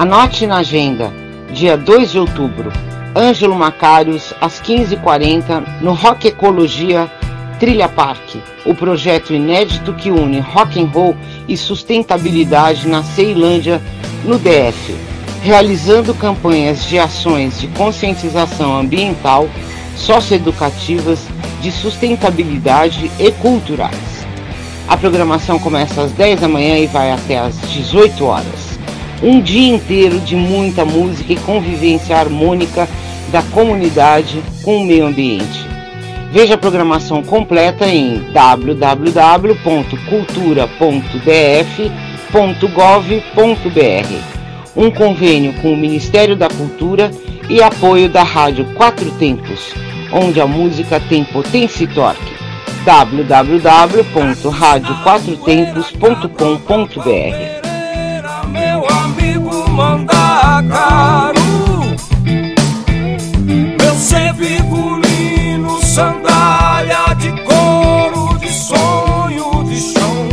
Anote na agenda, dia 2 de outubro, Ângelo Macários, às 15h40, no Rock Ecologia Trilha Parque, o projeto inédito que une rock and roll e sustentabilidade na Ceilândia, no DF, realizando campanhas de ações de conscientização ambiental, socioeducativas, de sustentabilidade e culturais. A programação começa às 10 da manhã e vai até às 18 horas. Um dia inteiro de muita música e convivência harmônica da comunidade com o meio ambiente. Veja a programação completa em www.cultura.df.gov.br. Um convênio com o Ministério da Cultura e apoio da Rádio Quatro Tempos, onde a música tem potência e torque. www.radioquatrotempos.com.br amigo Mandacaro Meu ser figurino, sandália de couro, de sonho, de chão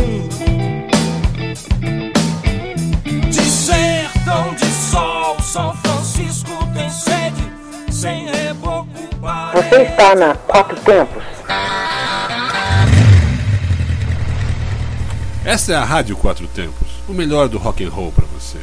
De sertão, de sol, São Francisco tem sede Sem reboco Você está na Quatro Tempos. Essa é a Rádio Quatro Tempos, o melhor do rock and roll para você.